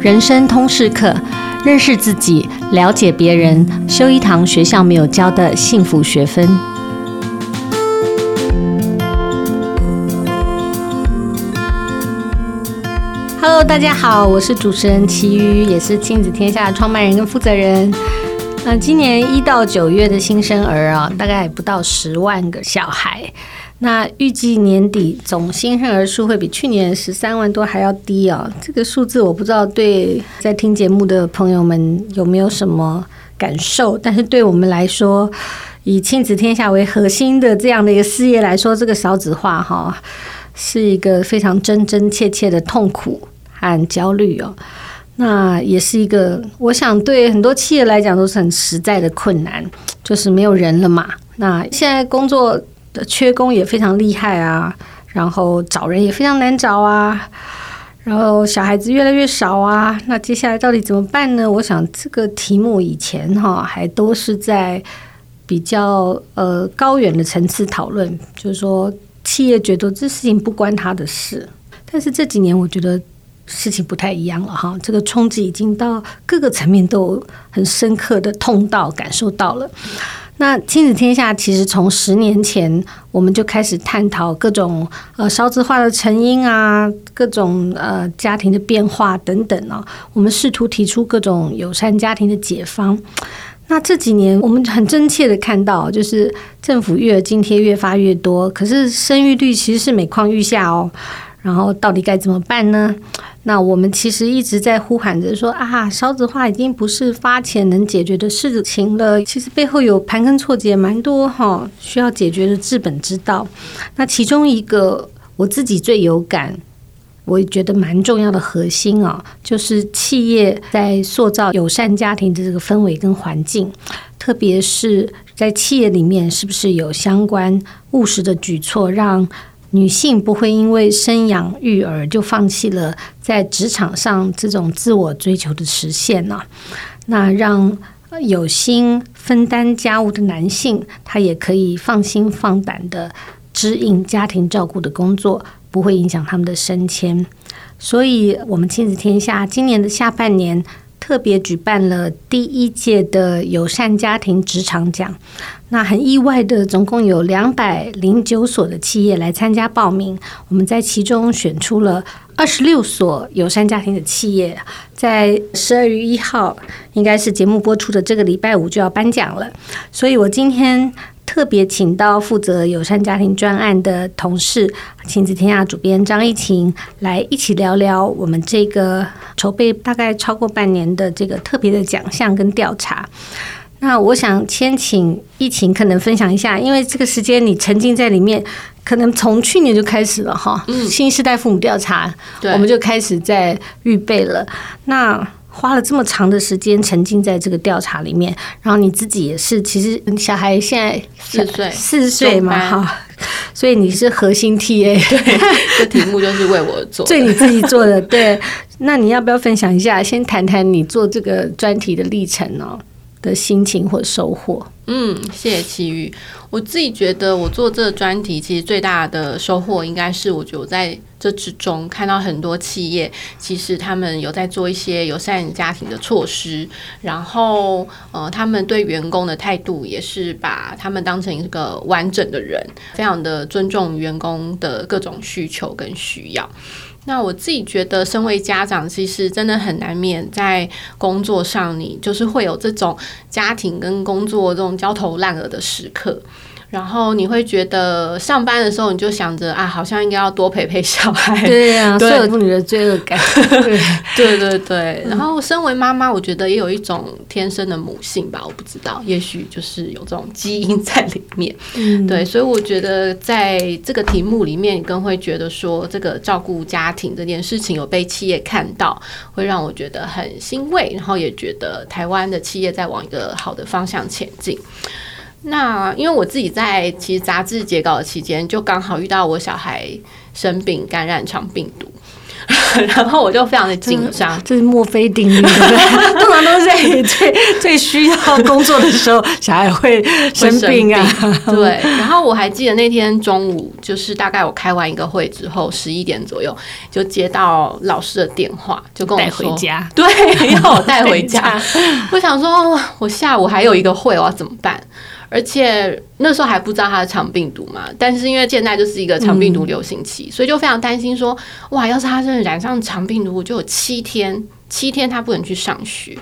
人生通识课，认识自己，了解别人，修一堂学校没有教的幸福学分。Hello，大家好，我是主持人齐瑜，也是亲子天下的创办人跟负责人。那今年一到九月的新生儿啊，大概不到十万个小孩。那预计年底总新生儿数会比去年十三万多还要低啊！这个数字我不知道对在听节目的朋友们有没有什么感受，但是对我们来说，以亲子天下为核心的这样的一个事业来说，这个少子化哈是一个非常真真切切的痛苦和焦虑哦。那也是一个，我想对很多企业来讲都是很实在的困难，就是没有人了嘛。那现在工作。缺工也非常厉害啊，然后找人也非常难找啊，然后小孩子越来越少啊，那接下来到底怎么办呢？我想这个题目以前哈还都是在比较呃高远的层次讨论，就是说企业觉得这事情不关他的事，但是这几年我觉得事情不太一样了哈，这个冲击已经到各个层面都很深刻的痛到感受到了。那亲子天下其实从十年前我们就开始探讨各种呃少子化的成因啊，各种呃家庭的变化等等啊，我们试图提出各种友善家庭的解方。那这几年我们很真切的看到，就是政府育儿津贴越发越多，可是生育率其实是每况愈下哦。然后到底该怎么办呢？那我们其实一直在呼喊着说啊，少子化已经不是发钱能解决的事情了。其实背后有盘根错节蛮多哈，需要解决的治本之道。那其中一个我自己最有感，我也觉得蛮重要的核心啊，就是企业在塑造友善家庭的这个氛围跟环境，特别是在企业里面，是不是有相关务实的举措让。女性不会因为生养育儿就放弃了在职场上这种自我追求的实现呢？那让有心分担家务的男性，他也可以放心放胆的支应家庭照顾的工作，不会影响他们的升迁。所以，我们亲子天下今年的下半年特别举办了第一届的友善家庭职场奖。那很意外的，总共有两百零九所的企业来参加报名。我们在其中选出了二十六所友善家庭的企业，在十二月一号，应该是节目播出的这个礼拜五就要颁奖了。所以我今天特别请到负责友善家庭专案的同事，亲子天下主编张一晴来一起聊聊我们这个筹备大概超过半年的这个特别的奖项跟调查。那我想先请一晴可能分享一下，因为这个时间你沉浸在里面，可能从去年就开始了哈。嗯，新时代父母调查，对，我们就开始在预备了。那花了这么长的时间沉浸在这个调查里面，然后你自己也是，其实小孩现在四岁，四岁嘛哈，所以你是核心 TA，对，这题目就是为我做，对你自己做的。对，那你要不要分享一下？先谈谈你做这个专题的历程呢？的心情或收获。嗯，谢谢齐瑜。我自己觉得，我做这个专题，其实最大的收获应该是，我觉得我在这之中看到很多企业，其实他们有在做一些友善家庭的措施，然后呃，他们对员工的态度也是把他们当成一个完整的人，非常的尊重员工的各种需求跟需要。那我自己觉得，身为家长，其实真的很难免在工作上，你就是会有这种家庭跟工作这种焦头烂额的时刻。然后你会觉得上班的时候，你就想着啊，好像应该要多陪陪小孩。对呀、啊，所有妇女的罪恶感。对对对。然后身为妈妈，我觉得也有一种天生的母性吧，我不知道，也许就是有这种基因在里面。嗯，对，所以我觉得在这个题目里面，你更会觉得说，这个照顾家庭这件事情有被企业看到，会让我觉得很欣慰，然后也觉得台湾的企业在往一个好的方向前进。那因为我自己在其实杂志截稿的期间，就刚好遇到我小孩生病感染肠病毒，然后我就非常的紧张。这是墨菲定律？通常都是在最最需要工作的时候，小孩会生病啊。病 对。然后我还记得那天中午，就是大概我开完一个会之后，十一点左右就接到老师的电话，就跟我说带回家，对，要我带回家。我想说，我下午还有一个会，我要怎么办？而且那时候还不知道他的肠病毒嘛，但是因为现在就是一个肠病毒流行期，嗯、所以就非常担心说，哇，要是他真的染上肠病毒，就有七天，七天他不能去上学，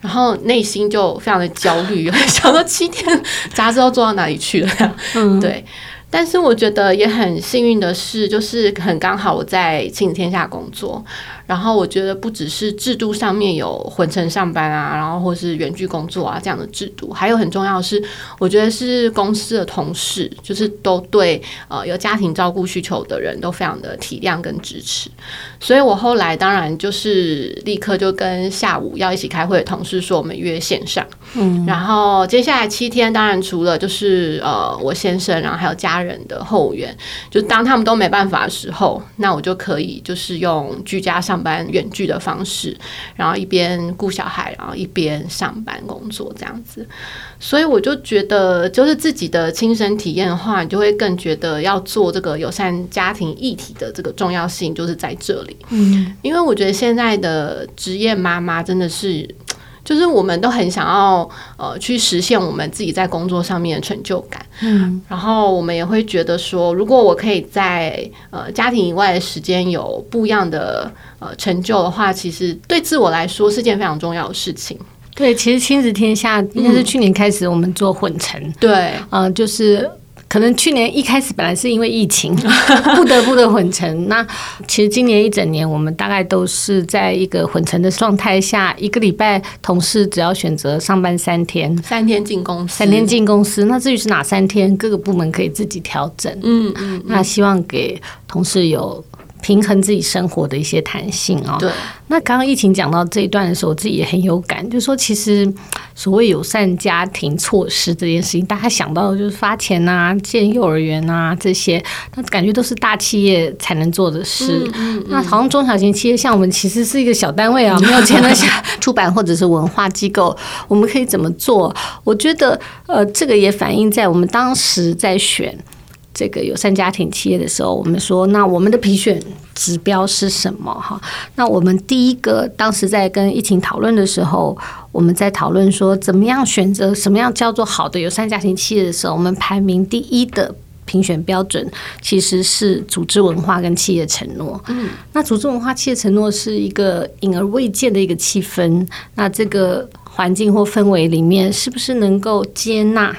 然后内心就非常的焦虑，想说七天杂志都做到哪里去了？嗯，对。但是我觉得也很幸运的是，就是很刚好我在亲子天下工作。然后我觉得不只是制度上面有混成上班啊，然后或是远距工作啊这样的制度，还有很重要的是，我觉得是公司的同事，就是都对呃有家庭照顾需求的人都非常的体谅跟支持。所以我后来当然就是立刻就跟下午要一起开会的同事说，我们约线上。嗯，然后接下来七天，当然除了就是呃我先生，然后还有家人的后援，就当他们都没办法的时候，那我就可以就是用居家上。上班远距的方式，然后一边顾小孩，然后一边上班工作这样子，所以我就觉得，就是自己的亲身体验的话，你就会更觉得要做这个友善家庭议题的这个重要性，就是在这里。嗯，因为我觉得现在的职业妈妈真的是。就是我们都很想要呃去实现我们自己在工作上面的成就感，嗯，然后我们也会觉得说，如果我可以在呃家庭以外的时间有不一样的呃成就的话，其实对自我来说是件非常重要的事情。对，其实亲子天下应该是去年开始我们做混成，嗯、对，嗯、呃，就是。可能去年一开始本来是因为疫情 不得不的混成，那其实今年一整年我们大概都是在一个混成的状态下，一个礼拜同事只要选择上班三天，三天进公司，三天进公司。那至于是哪三天，各个部门可以自己调整。嗯嗯，嗯，那希望给同事有。平衡自己生活的一些弹性哦。对。那刚刚疫情讲到这一段的时候，我自己也很有感，就是说，其实所谓友善家庭措施这件事情，大家想到的就是发钱啊、建幼儿园啊这些，那感觉都是大企业才能做的事。嗯嗯、那好像中小型企业，像我们其实是一个小单位啊，没有钱的小出版或者是文化机构，我们可以怎么做？我觉得，呃，这个也反映在我们当时在选。这个友善家庭企业的时候，我们说，那我们的评选指标是什么？哈，那我们第一个当时在跟疫情讨论的时候，我们在讨论说，怎么样选择什么样叫做好的友善家庭企业的时候，我们排名第一的评选标准其实是组织文化跟企业承诺。嗯，那组织文化、企业承诺是一个隐而未见的一个气氛。那这个环境或氛围里面，是不是能够接纳？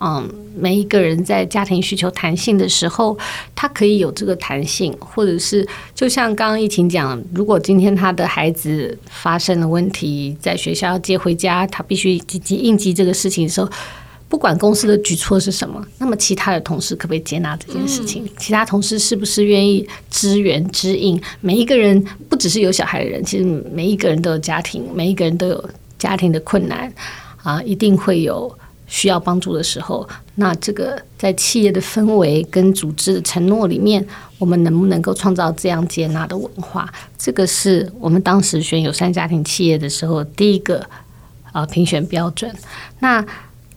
嗯，每一个人在家庭需求弹性的时候，他可以有这个弹性，或者是就像刚刚疫情讲，如果今天他的孩子发生了问题，在学校要接回家，他必须积极应急这个事情的时候，不管公司的举措是什么，那么其他的同事可不可以接纳这件事情？嗯、其他同事是不是愿意支援支应？每一个人不只是有小孩的人，其实每一个人都有家庭，每一个人都有家庭的困难啊，一定会有。需要帮助的时候，那这个在企业的氛围跟组织的承诺里面，我们能不能够创造这样接纳的文化？这个是我们当时选友善家庭企业的时候第一个呃评选标准。那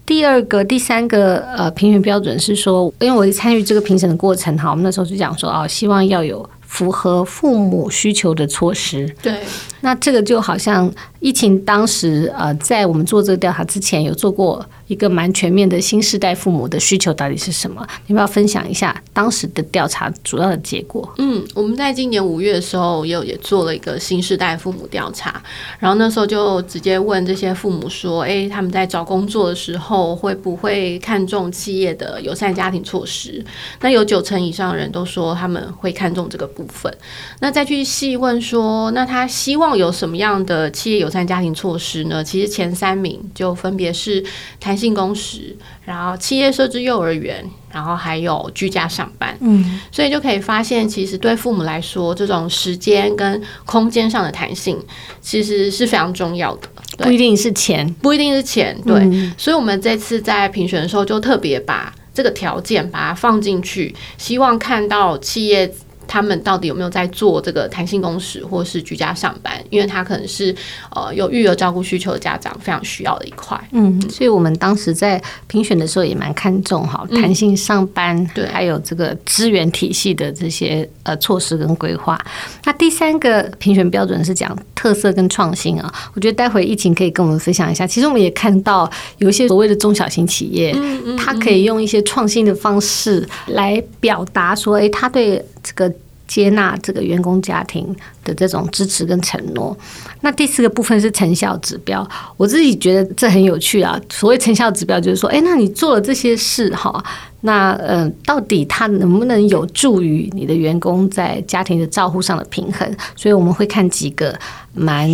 第二个、第三个呃评选标准是说，因为我参与这个评审的过程哈，我们那时候就讲说啊，希望要有符合父母需求的措施。对，那这个就好像疫情当时呃，在我们做这个调查之前有做过。一个蛮全面的新世代父母的需求到底是什么？你要不要分享一下当时的调查主要的结果？嗯，我们在今年五月的时候也有也做了一个新世代父母调查，然后那时候就直接问这些父母说：“诶，他们在找工作的时候会不会看重企业的友善家庭措施？”那有九成以上的人都说他们会看重这个部分。那再去细问说，那他希望有什么样的企业友善家庭措施呢？其实前三名就分别是谈性工时，然后企业设置幼儿园，然后还有居家上班，嗯，所以就可以发现，其实对父母来说，这种时间跟空间上的弹性，其实是非常重要的。不一定是钱，不一定是钱，对。嗯，所以我们这次在评选的时候，就特别把这个条件把它放进去，希望看到企业。他们到底有没有在做这个弹性工时或是居家上班，因为他可能是呃有育儿照顾需求的家长非常需要的一块。嗯，所以我们当时在评选的时候也蛮看重哈弹性上班，嗯、对，还有这个资源体系的这些呃措施跟规划。那第三个评选标准是讲特色跟创新啊，我觉得待会疫情可以跟我们分享一下。其实我们也看到有一些所谓的中小型企业，嗯嗯，它可以用一些创新的方式来表达说，哎，他对这个。接纳这个员工家庭的这种支持跟承诺。那第四个部分是成效指标，我自己觉得这很有趣啊。所谓成效指标，就是说，哎，那你做了这些事哈，那嗯、呃，到底它能不能有助于你的员工在家庭的照护上的平衡？所以我们会看几个蛮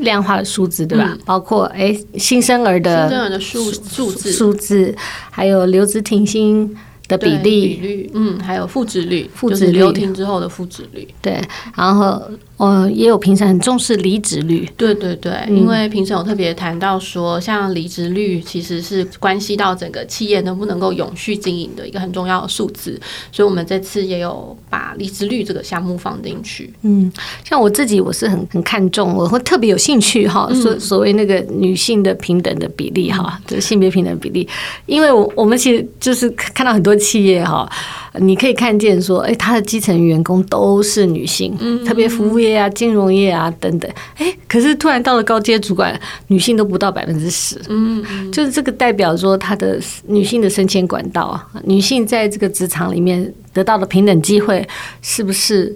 量化的数字，对吧？嗯、包括哎，新生儿的新生儿的数数字数字，还有留职停薪。的比例，比率，嗯，还有复制率，复职留停之后的复制率，对，然后。呃，也有评审很重视离职率，对对对，嗯、因为评审有特别谈到说，像离职率其实是关系到整个企业能不能够永续经营的一个很重要的数字，所以我们这次也有把离职率这个项目放进去。嗯，像我自己，我是很很看重，我会特别有兴趣哈，所、嗯、所谓那个女性的平等的比例哈，这、嗯、性别平等比例，因为我我们其实就是看到很多企业哈。你可以看见说，哎，他的基层员工都是女性，嗯，特别服务业啊、金融业啊等等，哎，可是突然到了高阶主管，女性都不到百分之十，嗯，就是这个代表说，他的女性的升迁管道啊，女性在这个职场里面得到的平等机会，是不是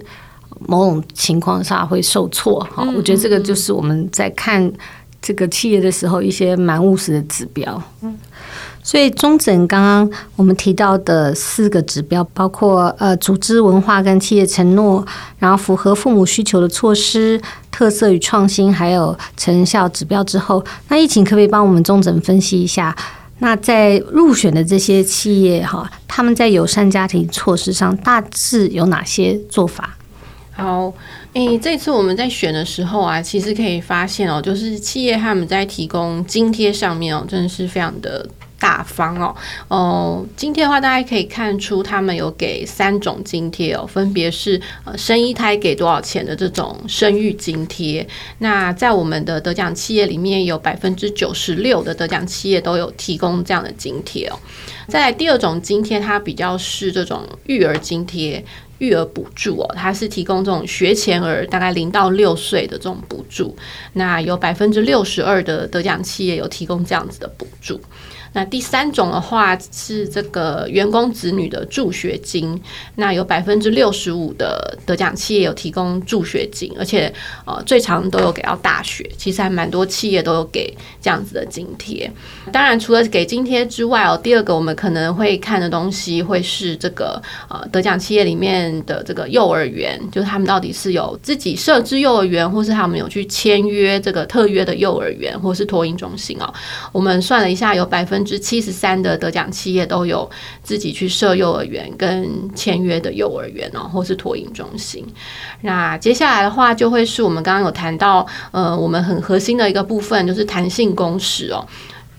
某种情况下会受挫？哈，我觉得这个就是我们在看这个企业的时候一些蛮务实的指标，嗯。所以，中整刚刚我们提到的四个指标，包括呃组织文化跟企业承诺，然后符合父母需求的措施、特色与创新，还有成效指标之后，那疫情可不可以帮我们中整分析一下？那在入选的这些企业哈，他们在友善家庭措施上大致有哪些做法？好，诶、这次我们在选的时候啊，其实可以发现哦，就是企业他们在提供津贴上面哦，真的是非常的。大方哦，哦，津贴的话，大家可以看出他们有给三种津贴哦，分别是呃生一胎给多少钱的这种生育津贴。那在我们的得奖企业里面，有百分之九十六的得奖企业都有提供这样的津贴哦。再来第二种津贴，它比较是这种育儿津贴、育儿补助哦，它是提供这种学前儿，大概零到六岁的这种补助。那有百分之六十二的得奖企业有提供这样子的补助。那第三种的话是这个员工子女的助学金，那有百分之六十五的得奖企业有提供助学金，而且呃最长都有给到大学，其实还蛮多企业都有给这样子的津贴。当然除了给津贴之外哦，第二个我们可能会看的东西会是这个呃得奖企业里面的这个幼儿园，就是他们到底是有自己设置幼儿园，或是他们有去签约这个特约的幼儿园，或是托婴中心哦。我们算了一下，有百分。分之七十三的得奖企业都有自己去设幼儿园跟签约的幼儿园哦，或是托婴中心。那接下来的话，就会是我们刚刚有谈到，呃，我们很核心的一个部分，就是弹性工时哦，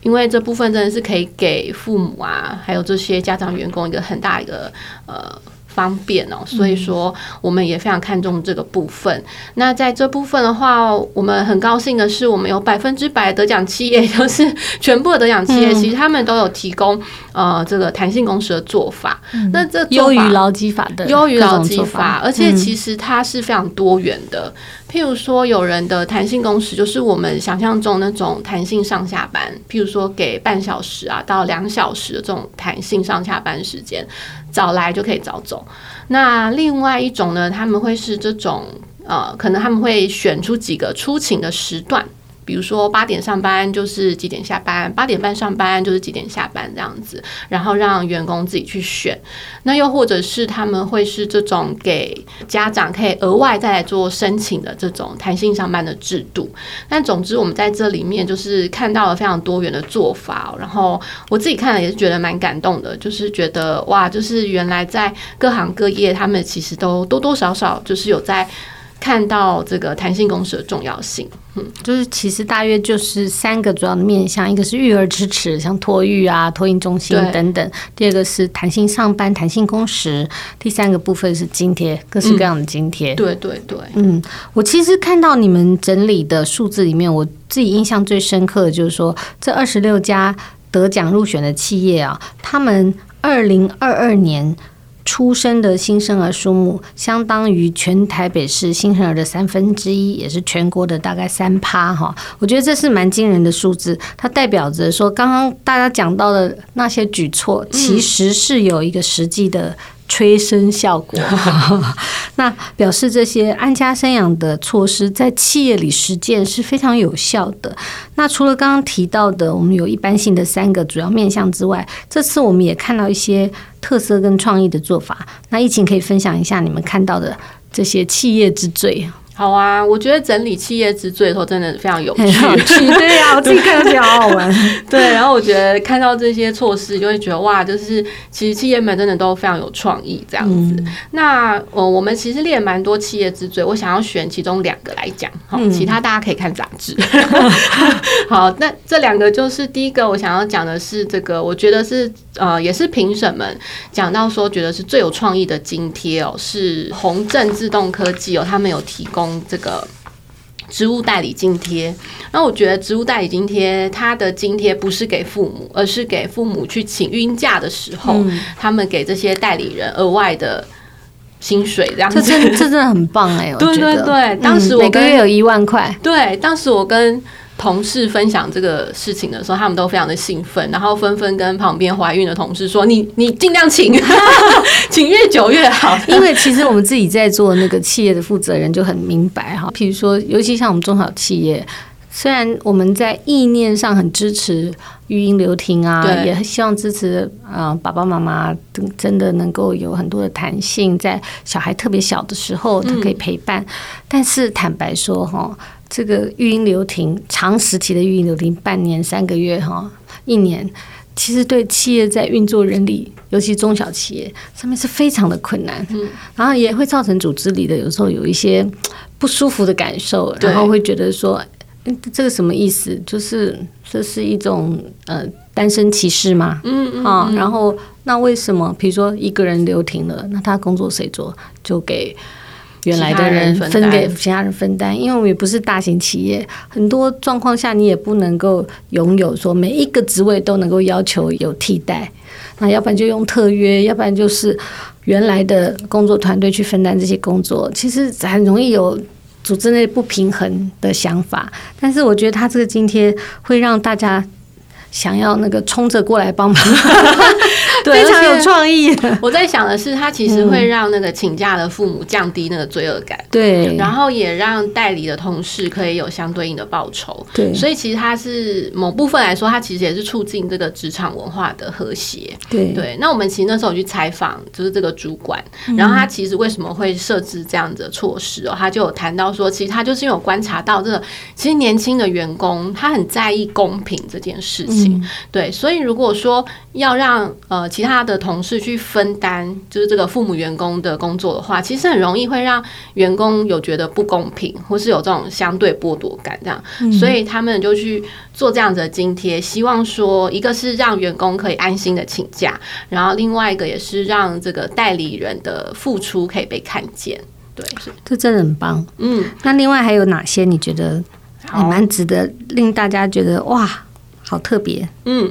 因为这部分真的是可以给父母啊，还有这些家长员工一个很大一个呃。方便哦，所以说我们也非常看重这个部分。嗯、那在这部分的话，我们很高兴的是，我们有百分之百得奖企业，就是全部的得奖企业，其实他们都有提供呃这个弹性工时的做法。嗯、那这优于劳基法的，优于劳基法，而且其实它是非常多元的。譬如说，有人的弹性工时就是我们想象中那种弹性上下班，譬如说给半小时啊到两小时的这种弹性上下班时间，早来就可以早走。那另外一种呢，他们会是这种呃，可能他们会选出几个出勤的时段。比如说八点上班就是几点下班，八点半上班就是几点下班这样子，然后让员工自己去选。那又或者是他们会是这种给家长可以额外再来做申请的这种弹性上班的制度。但总之，我们在这里面就是看到了非常多元的做法。然后我自己看了也是觉得蛮感动的，就是觉得哇，就是原来在各行各业，他们其实都多多少少就是有在。看到这个弹性工时的重要性。嗯，就是其实大约就是三个主要的面向，一个是育儿支持，像托育啊、托婴中心等等；第二个是弹性上班、弹性工时；第三个部分是津贴，各式各样的津贴。嗯。对对对，嗯，我其实看到你们整理的数字里面，我自己印象最深刻的就是说，这二十六家得奖入选的企业啊，他们二零二二年。出生的新生儿数目相当于全台北市新生儿的三分之一，也是全国的大概三趴哈。我觉得这是蛮惊人的数字，它代表着说，刚刚大家讲到的那些举措，其实是有一个实际的。催生效果，那表示这些安家生养的措施在企业里实践是非常有效的。那除了刚刚提到的，我们有一般性的三个主要面向之外，这次我们也看到一些特色跟创意的做法。那疫情可以分享一下你们看到的这些企业之最。好啊，我觉得整理企业之最的时候真的非常有趣，对呀、啊，我自己看得好好玩。对，然后我觉得看到这些措施，就会觉得哇，就是其实企业们真的都非常有创意这样子。嗯、那呃，我们其实列蛮多企业之最，我想要选其中两个来讲，好，其他大家可以看杂志。嗯、好，那这两个就是第一个，我想要讲的是这个，我觉得是呃，也是评审们讲到说，觉得是最有创意的津贴哦，是宏正自动科技哦，他们有提供。这个职务代理津贴，那我觉得职务代理津贴，它的津贴不是给父母，而是给父母去请孕假的时候，嗯、他们给这些代理人额外的薪水，这样子，这真这真的很棒哎、欸！对对对，当时我每个月有一万块，对，当时我跟。同事分享这个事情的时候，他们都非常的兴奋，然后纷纷跟旁边怀孕的同事说：“你你尽量请，请越久越好。”因为其实我们自己在做那个企业的负责人就很明白哈，譬如说，尤其像我们中小企业，虽然我们在意念上很支持育婴留停啊，对也希望支持啊、呃、爸爸妈妈真的能够有很多的弹性，在小孩特别小的时候，他可以陪伴。嗯、但是坦白说哈。这个育婴留停，长时期的育婴留停，半年、三个月哈，一年，其实对企业在运作人力，尤其中小企业上面是非常的困难，嗯，然后也会造成组织里的有时候有一些不舒服的感受，然后会觉得说，这个什么意思？就是这是一种呃单身歧视吗？嗯嗯啊，然后那为什么？比如说一个人留停了，那他工作谁做？就给。原来的人分给其他人分担，因为我们也不是大型企业，很多状况下你也不能够拥有说每一个职位都能够要求有替代，那要不然就用特约，要不然就是原来的工作团队去分担这些工作，其实很容易有组织内不平衡的想法。但是我觉得他这个津贴会让大家。想要那个冲着过来帮忙，对，非常有创意。我在想的是，他其实会让那个请假的父母降低那个罪恶感，对，然后也让代理的同事可以有相对应的报酬，对。所以其实它是某部分来说，它其实也是促进这个职场文化的和谐，对对。那我们其实那时候去采访，就是这个主管，然后他其实为什么会设置这样子的措施哦？他就有谈到说，其实他就是因为有观察到这个，其实年轻的员工他很在意公平这件事情。嗯、对，所以如果说要让呃其他的同事去分担，就是这个父母员工的工作的话，其实很容易会让员工有觉得不公平，或是有这种相对剥夺感这样。嗯、所以他们就去做这样子的津贴，希望说一个是让员工可以安心的请假，然后另外一个也是让这个代理人的付出可以被看见。对，是这真的很棒。嗯，那另外还有哪些你觉得还蛮值得令大家觉得哇？好特别，嗯，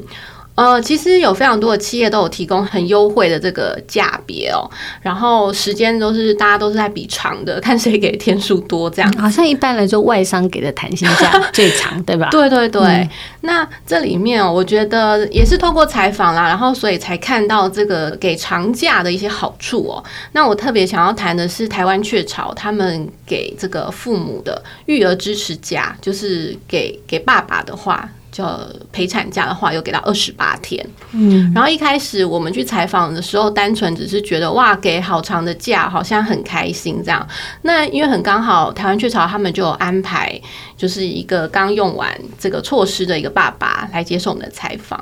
呃，其实有非常多的企业都有提供很优惠的这个价别哦，然后时间都是大家都是在比长的，看谁给天数多这样。好像一般来说外商给的弹性价 最长，对吧？对对对。嗯、那这里面我觉得也是透过采访啦，然后所以才看到这个给长假的一些好处哦。那我特别想要谈的是台湾雀巢他们给这个父母的育儿支持假，就是给给爸爸的话。叫陪产假的话，又给到二十八天。嗯，然后一开始我们去采访的时候，单纯只是觉得哇，给好长的假，好像很开心这样。那因为很刚好，台湾雀巢他们就有安排，就是一个刚用完这个措施的一个爸爸来接受我们的采访。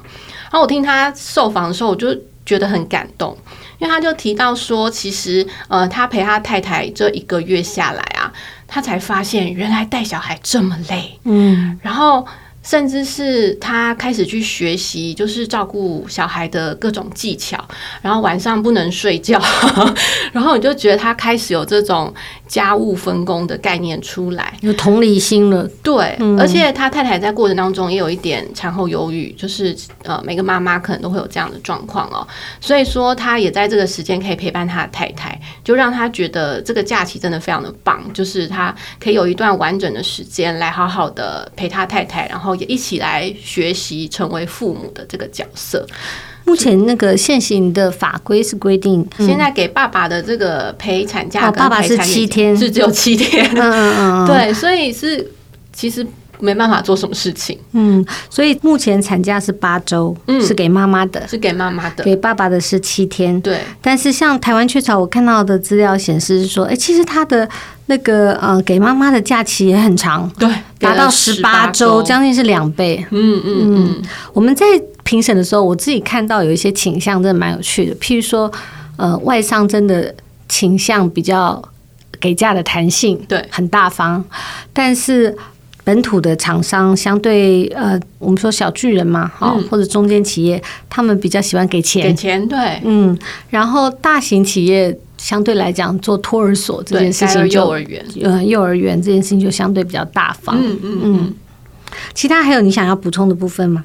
然后我听他受访的时候，我就觉得很感动。因为他就提到说，其实呃，他陪他太太这一个月下来啊，他才发现原来带小孩这么累，嗯，然后。甚至是他开始去学习，就是照顾小孩的各种技巧，然后晚上不能睡觉，然后你就觉得他开始有这种家务分工的概念出来，有同理心了。对，嗯、而且他太太在过程当中也有一点产后忧郁，就是呃，每个妈妈可能都会有这样的状况哦。所以说，他也在这个时间可以陪伴他的太太，就让他觉得这个假期真的非常的棒，就是他可以有一段完整的时间来好好的陪他太太，然后。也一起来学习成为父母的这个角色。目前那个现行的法规是规定，现在给爸爸的这个陪产假，爸爸是七天，是只有七天。嗯嗯嗯，对，所以是其实没办法做什么事情。嗯，所以目前产假是八周，是给妈妈的，是给妈妈的，给爸爸的是七天。对，但是像台湾雀巢，我看到的资料显示是说，哎，其实他的。那个呃，给妈妈的假期也很长，对，达到十八周，将近是两倍。嗯嗯嗯。我们在评审的时候，我自己看到有一些倾向，真的蛮有趣的。譬如说，呃，外商真的倾向比较给假的弹性，对，很大方。但是本土的厂商相对呃，我们说小巨人嘛，哈、嗯，或者中间企业，他们比较喜欢给钱，给钱，对，嗯。然后大型企业。相对来讲，做托儿所这件事情就，幼儿园，呃，幼儿园这件事情就相对比较大方。嗯嗯嗯。其他还有你想要补充的部分吗？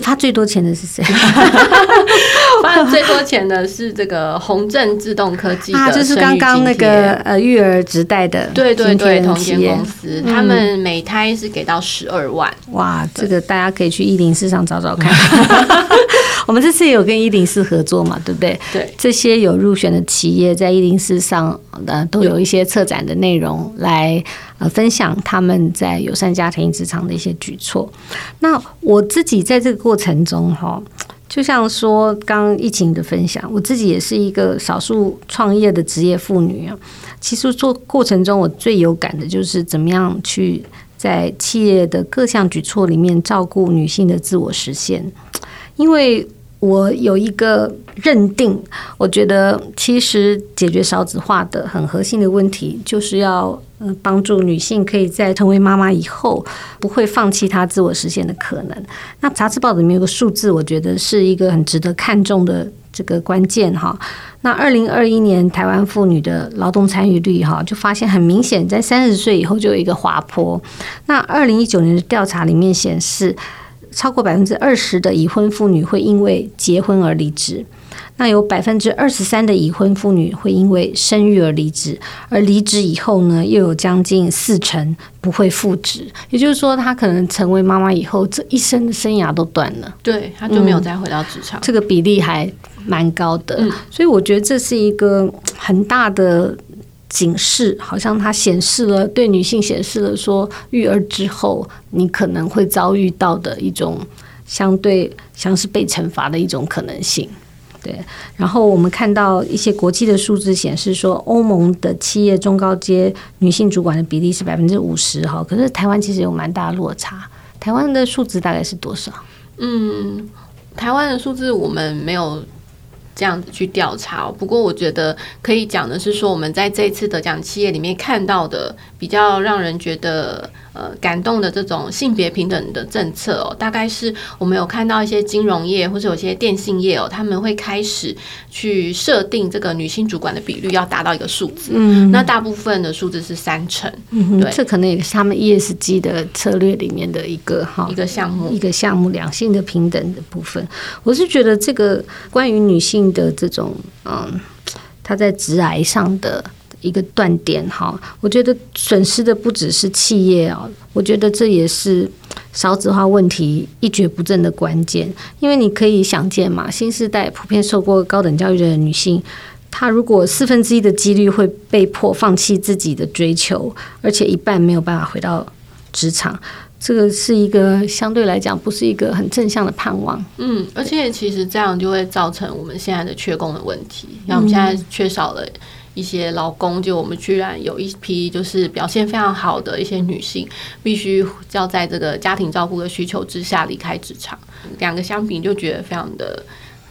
发最多钱的是谁？发最多钱的是这个宏正自动科技啊，就是刚刚那个呃育儿直贷的，对对对，同间公司，他们每胎是给到十二万。哇，这个大家可以去意林市场找找看。我们这次也有跟一零四合作嘛，对不对？对，这些有入选的企业在一零四上呃都有一些策展的内容来呃分享他们在友善家庭职场的一些举措。那我自己在这个过程中哈，就像说刚疫情的分享，我自己也是一个少数创业的职业妇女啊。其实做过程中我最有感的就是怎么样去在企业的各项举措里面照顾女性的自我实现，因为。我有一个认定，我觉得其实解决少子化的很核心的问题，就是要呃帮助女性可以在成为妈妈以后，不会放弃她自我实现的可能。那杂志报里面有个数字，我觉得是一个很值得看重的这个关键哈。那二零二一年台湾妇女的劳动参与率哈，就发现很明显，在三十岁以后就有一个滑坡。那二零一九年的调查里面显示。超过百分之二十的已婚妇女会因为结婚而离职，那有百分之二十三的已婚妇女会因为生育而离职，而离职以后呢，又有将近四成不会复职。也就是说，她可能成为妈妈以后，这一生的生涯都断了，对，她就没有再回到职场。嗯，这个比例还蛮高的，嗯，所以我觉得这是一个很大的。警示，好像它显示了对女性显示了说，育儿之后你可能会遭遇到的一种相对像是被惩罚的一种可能性。对，然后我们看到一些国际的数字显示说，欧盟的企业中高阶女性主管的比例是百分之五十哈，可是台湾其实有蛮大落差。台湾的数字大概是多少？嗯，台湾的数字我们没有。这样子去调查，不过我觉得可以讲的是说，我们在这次得奖企业里面看到的比较让人觉得。呃，感动的这种性别平等的政策哦，大概是我们有看到一些金融业或者有些电信业哦，他们会开始去设定这个女性主管的比率要达到一个数字，嗯，那大部分的数字是三成，嗯，对，这可能也是他们 ESG 的策略里面的一个哈一个项目，一个项目，两性的平等的部分。我是觉得这个关于女性的这种嗯，她在职癌上的。一个断点哈，我觉得损失的不只是企业啊，我觉得这也是少子化问题一蹶不振的关键。因为你可以想见嘛，新时代普遍受过高等教育的女性，她如果四分之一的几率会被迫放弃自己的追求，而且一半没有办法回到职场，这个是一个相对来讲不是一个很正向的盼望。嗯，而且其实这样就会造成我们现在的缺工的问题，像我们现在缺少了。一些劳工，就我们居然有一批就是表现非常好的一些女性，必须要在这个家庭照顾的需求之下离开职场。两个相比，就觉得非常的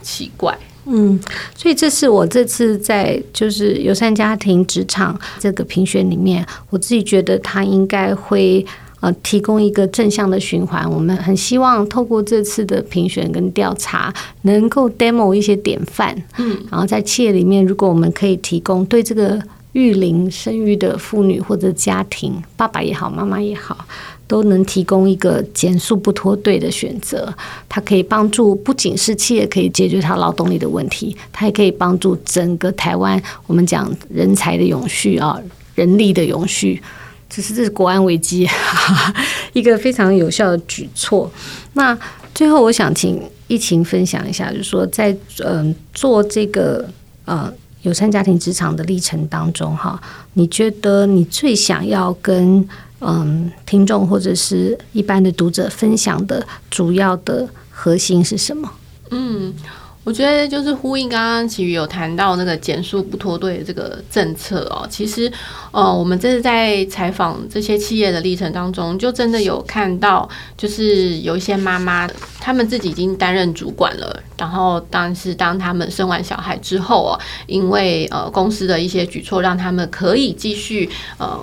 奇怪。嗯，所以这是我这次在就是友善家庭职场这个评选里面，我自己觉得他应该会呃提供一个正向的循环。我们很希望透过这次的评选跟调查，能够 demo 一些典范。嗯，然后在企业里面，如果我们可以提供对这个育龄生育的妇女或者家庭，爸爸也好，妈妈也好。都能提供一个减速不脱队的选择，它可以帮助不仅是企业可以解决它劳动力的问题，它也可以帮助整个台湾。我们讲人才的永续啊，人力的永续，只是这是国安危机 一个非常有效的举措。那最后，我想请疫情分享一下，就是说在嗯做这个呃友善家庭职场的历程当中，哈，你觉得你最想要跟嗯，听众或者是一般的读者分享的主要的核心是什么？嗯，我觉得就是呼应刚刚其余有谈到那个减速不脱队的这个政策哦。其实，呃，我们这是在采访这些企业的历程当中，就真的有看到，就是有一些妈妈，他们自己已经担任主管了，然后但是当他们生完小孩之后哦，因为呃公司的一些举措，让他们可以继续呃。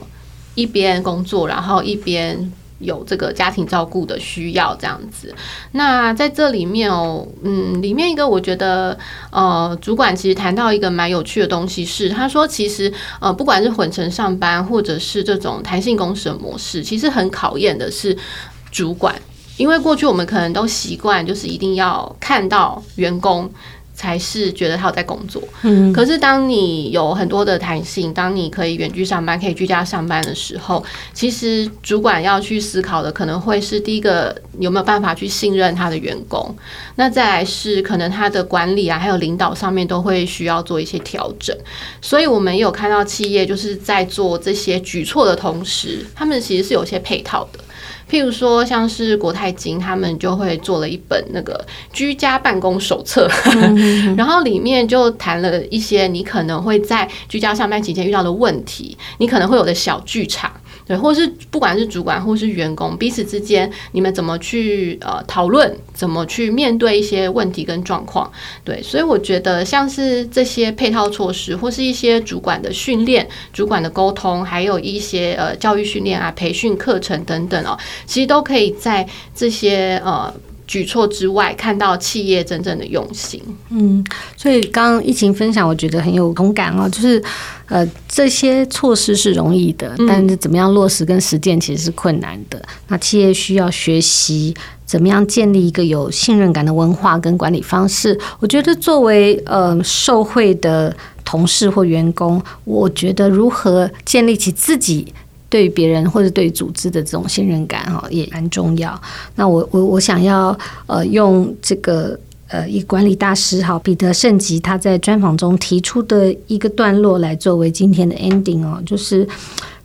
一边工作，然后一边有这个家庭照顾的需要，这样子。那在这里面哦，嗯，里面一个我觉得，呃，主管其实谈到一个蛮有趣的东西是，他说其实呃，不管是混成上班，或者是这种弹性工时的模式，其实很考验的是主管，因为过去我们可能都习惯就是一定要看到员工。才是觉得他有在工作，嗯，可是当你有很多的弹性，当你可以远距上班，可以居家上班的时候，其实主管要去思考的可能会是第一个有没有办法去信任他的员工，那再来是可能他的管理啊，还有领导上面都会需要做一些调整，所以我们有看到企业就是在做这些举措的同时，他们其实是有些配套的。譬如说，像是国泰金，他们就会做了一本那个居家办公手册，然后里面就谈了一些你可能会在居家上班期间遇到的问题，你可能会有的小剧场。对，或是不管是主管或是员工，彼此之间你们怎么去呃讨论，怎么去面对一些问题跟状况？对，所以我觉得像是这些配套措施，或是一些主管的训练、主管的沟通，还有一些呃教育训练啊、培训课程等等哦，其实都可以在这些呃。举措之外，看到企业真正的用心。嗯，所以刚刚疫情分享，我觉得很有同感哦。就是，呃，这些措施是容易的，但是怎么样落实跟实践其实是困难的。嗯。那企业需要学习怎么样建立一个有信任感的文化跟管理方式。我觉得作为呃受惠的同事或员工，我觉得如何建立起自己。对别人或者对组织的这种信任感哈，也蛮重要。那我我我想要呃用这个呃一管理大师哈彼得圣吉他在专访中提出的一个段落来作为今天的 ending 哦，就是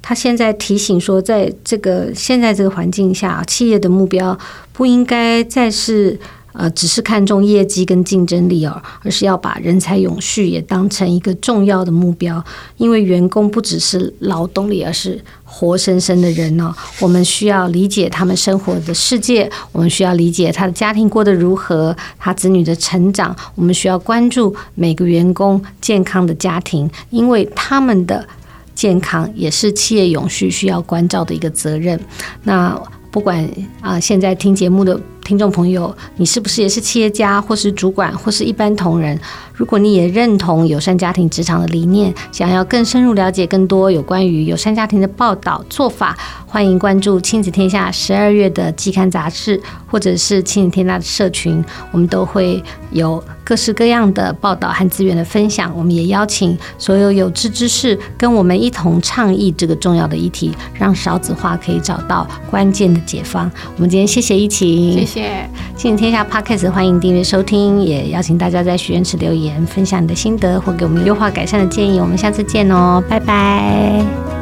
他现在提醒说，在这个现在这个环境下，企业的目标不应该再是。呃，只是看重业绩跟竞争力哦，而是要把人才永续也当成一个重要的目标。因为员工不只是劳动力，而是活生生的人呢。我们需要理解他们生活的世界，我们需要理解他的家庭过得如何，他子女的成长。我们需要关注每个员工健康的家庭，因为他们的健康也是企业永续需要关照的一个责任。那不管啊，现在听节目的。听众朋友，你是不是也是企业家，或是主管，或是一般同仁？如果你也认同友善家庭职场的理念，想要更深入了解更多有关于友善家庭的报道做法，欢迎关注亲子天下十二月的季刊杂志，或者是亲子天下的社群，我们都会有各式各样的报道和资源的分享。我们也邀请所有有志之士跟我们一同倡议这个重要的议题，让少子化可以找到关键的解方。我们今天谢谢一晴，谢谢。亲子天下 Podcast，欢迎订阅收听，也邀请大家在许愿池留言，分享你的心得或给我们优化改善的建议。我们下次见哦，拜拜。